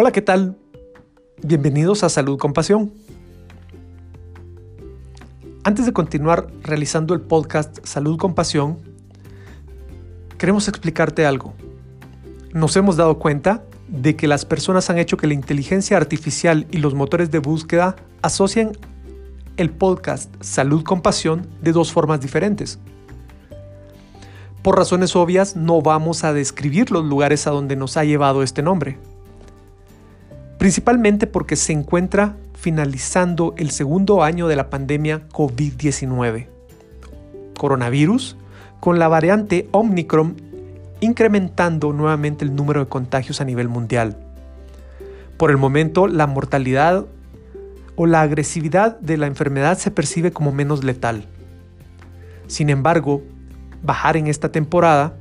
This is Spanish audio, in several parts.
Hola, ¿qué tal? Bienvenidos a Salud con Pasión. Antes de continuar realizando el podcast Salud con Pasión, queremos explicarte algo. Nos hemos dado cuenta de que las personas han hecho que la inteligencia artificial y los motores de búsqueda asocien el podcast Salud con Pasión de dos formas diferentes. Por razones obvias no vamos a describir los lugares a donde nos ha llevado este nombre principalmente porque se encuentra finalizando el segundo año de la pandemia COVID-19. Coronavirus, con la variante Omicron incrementando nuevamente el número de contagios a nivel mundial. Por el momento, la mortalidad o la agresividad de la enfermedad se percibe como menos letal. Sin embargo, bajar en esta temporada,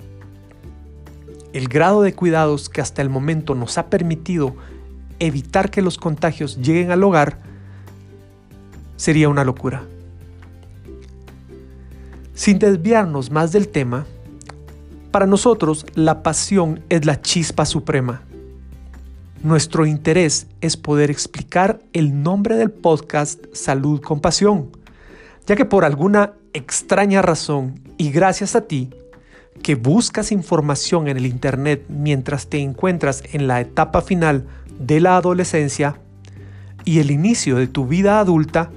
el grado de cuidados que hasta el momento nos ha permitido evitar que los contagios lleguen al hogar sería una locura. Sin desviarnos más del tema, para nosotros la pasión es la chispa suprema. Nuestro interés es poder explicar el nombre del podcast Salud con Pasión, ya que por alguna extraña razón y gracias a ti, que buscas información en el Internet mientras te encuentras en la etapa final de la adolescencia y el inicio de tu vida adulta,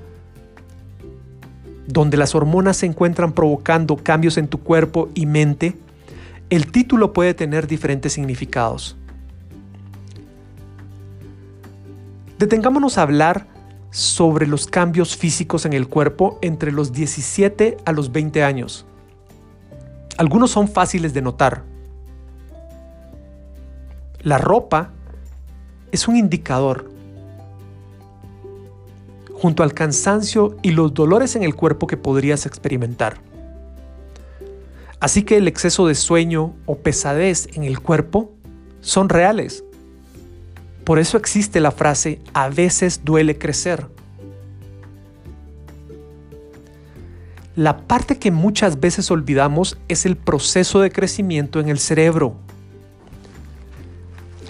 donde las hormonas se encuentran provocando cambios en tu cuerpo y mente, el título puede tener diferentes significados. Detengámonos a hablar sobre los cambios físicos en el cuerpo entre los 17 a los 20 años. Algunos son fáciles de notar. La ropa es un indicador junto al cansancio y los dolores en el cuerpo que podrías experimentar. Así que el exceso de sueño o pesadez en el cuerpo son reales. Por eso existe la frase a veces duele crecer. La parte que muchas veces olvidamos es el proceso de crecimiento en el cerebro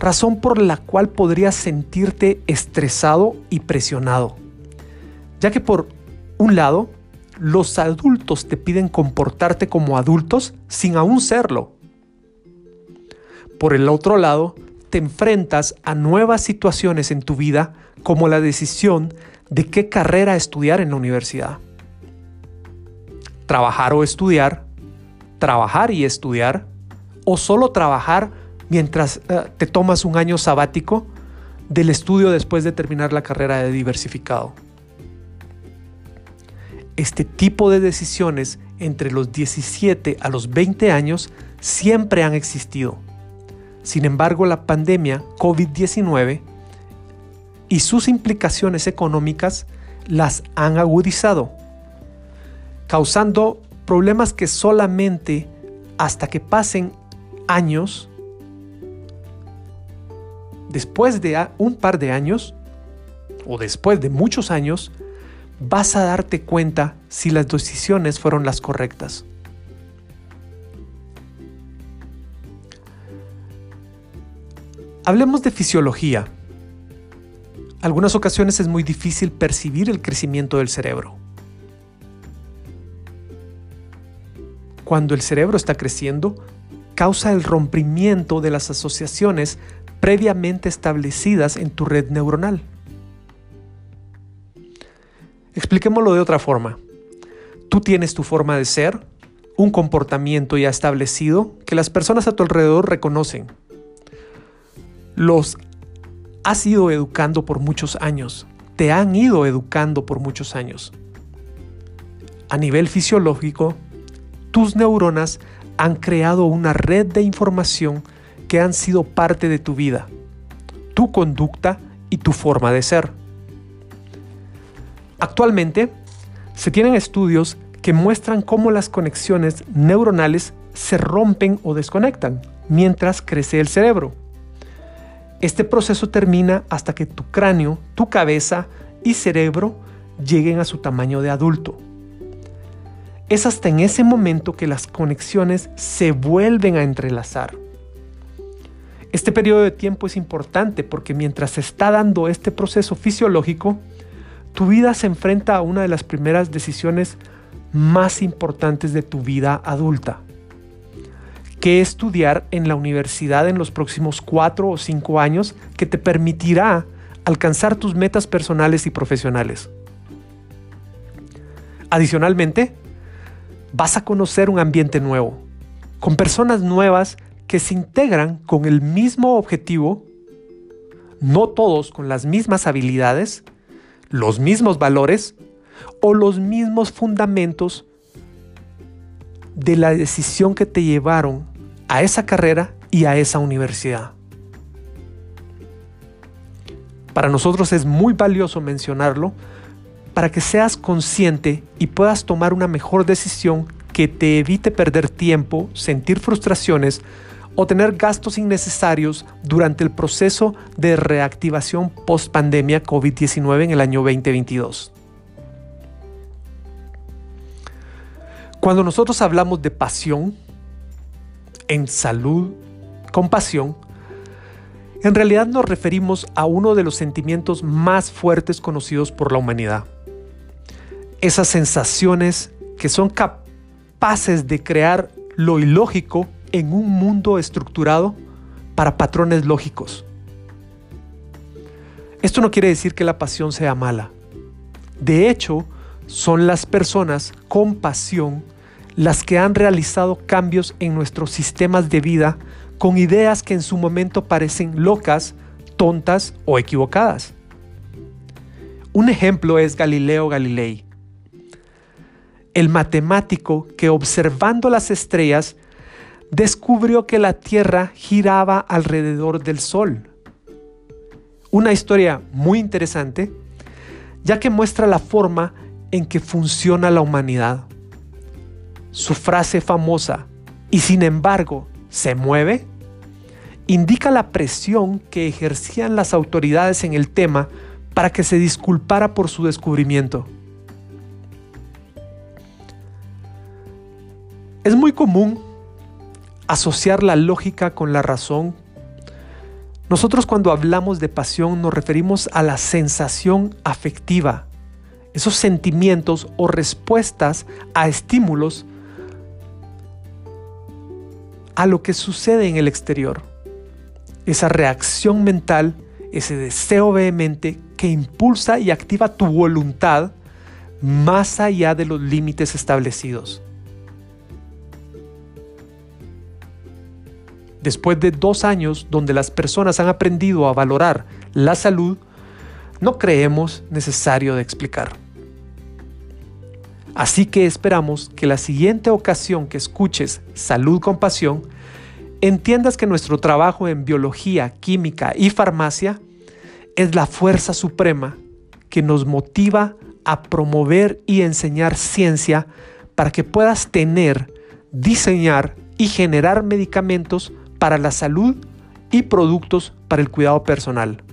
razón por la cual podrías sentirte estresado y presionado. Ya que por un lado, los adultos te piden comportarte como adultos sin aún serlo. Por el otro lado, te enfrentas a nuevas situaciones en tu vida como la decisión de qué carrera estudiar en la universidad. Trabajar o estudiar, trabajar y estudiar, o solo trabajar mientras eh, te tomas un año sabático del estudio después de terminar la carrera de diversificado. Este tipo de decisiones entre los 17 a los 20 años siempre han existido. Sin embargo, la pandemia COVID-19 y sus implicaciones económicas las han agudizado, causando problemas que solamente hasta que pasen años después de un par de años, o después de muchos años, vas a darte cuenta si las decisiones fueron las correctas. Hablemos de fisiología. Algunas ocasiones es muy difícil percibir el crecimiento del cerebro. Cuando el cerebro está creciendo, causa el rompimiento de las asociaciones previamente establecidas en tu red neuronal. Expliquémoslo de otra forma. Tú tienes tu forma de ser, un comportamiento ya establecido que las personas a tu alrededor reconocen. Los has ido educando por muchos años, te han ido educando por muchos años. A nivel fisiológico, tus neuronas han creado una red de información que han sido parte de tu vida, tu conducta y tu forma de ser. Actualmente, se tienen estudios que muestran cómo las conexiones neuronales se rompen o desconectan mientras crece el cerebro. Este proceso termina hasta que tu cráneo, tu cabeza y cerebro lleguen a su tamaño de adulto. Es hasta en ese momento que las conexiones se vuelven a entrelazar Este periodo de tiempo es importante porque mientras se está dando este proceso fisiológico, tu vida se enfrenta a una de las primeras decisiones más importantes de tu vida adulta. ¿Qué estudiar en la universidad en los próximos cuatro o cinco años que te permitirá alcanzar tus metas personales y profesionales? Adicionalmente, vas a conocer un ambiente nuevo, con personas nuevas que se integran con el mismo objetivo, no todos con las mismas habilidades, los mismos valores o los mismos fundamentos de la decisión que te llevaron a esa carrera y a esa universidad. Para nosotros es muy valioso mencionarlo para que seas consciente y puedas tomar una mejor decisión que te evite perder tiempo, sentir frustraciones o tener gastos innecesarios durante el proceso de reactivación post pandemia COVID-19 en el año 2022. Cuando nosotros hablamos de pasión, en salud, compasión, en realidad nos referimos a uno de los sentimientos más fuertes conocidos por la humanidad. Esas sensaciones que son capaces de crear lo ilógico en un mundo estructurado para patrones lógicos. Esto no quiere decir que la pasión sea mala. De hecho, son las personas con pasión las que han realizado cambios en nuestros sistemas de vida con ideas que en su momento parecen locas, tontas o equivocadas. Un ejemplo es Galileo Galilei, el matemático que observando las estrellas descubrió que la Tierra giraba alrededor del Sol. Una historia muy interesante, ya que muestra la forma en que funciona la humanidad. Su frase famosa, y sin embargo, se mueve, indica la presión que ejercían las autoridades en el tema para que se disculpara por su descubrimiento. Es muy común asociar la lógica con la razón. Nosotros cuando hablamos de pasión nos referimos a la sensación afectiva, esos sentimientos o respuestas a estímulos a lo que sucede en el exterior. Esa reacción mental, ese deseo vehemente que impulsa y activa tu voluntad más allá de los límites establecidos. Después de dos años donde las personas han aprendido a valorar la salud, no creemos necesario de explicar. Así que esperamos que la siguiente ocasión que escuches Salud con Pasión, entiendas que nuestro trabajo en biología, química y farmacia es la fuerza suprema que nos motiva a promover y enseñar ciencia para que puedas tener, diseñar y generar medicamentos para la salud y productos para el cuidado personal.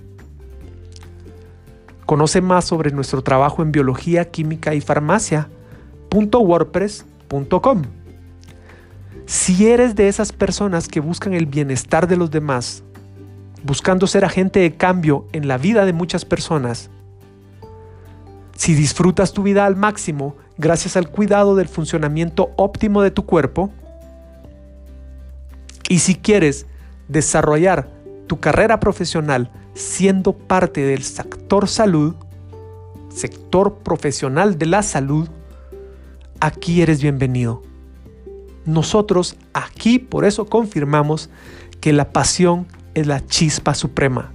Conoce más sobre nuestro trabajo en biología, química y farmacia. .wordpress.com. Si eres de esas personas que buscan el bienestar de los demás, buscando ser agente de cambio en la vida de muchas personas, si disfrutas tu vida al máximo gracias al cuidado del funcionamiento óptimo de tu cuerpo, y si quieres desarrollar tu carrera profesional siendo parte del sector salud, sector profesional de la salud, aquí eres bienvenido. Nosotros aquí por eso confirmamos que la pasión es la chispa suprema,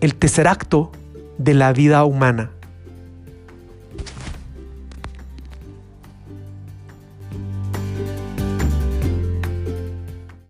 el tercer acto de la vida humana.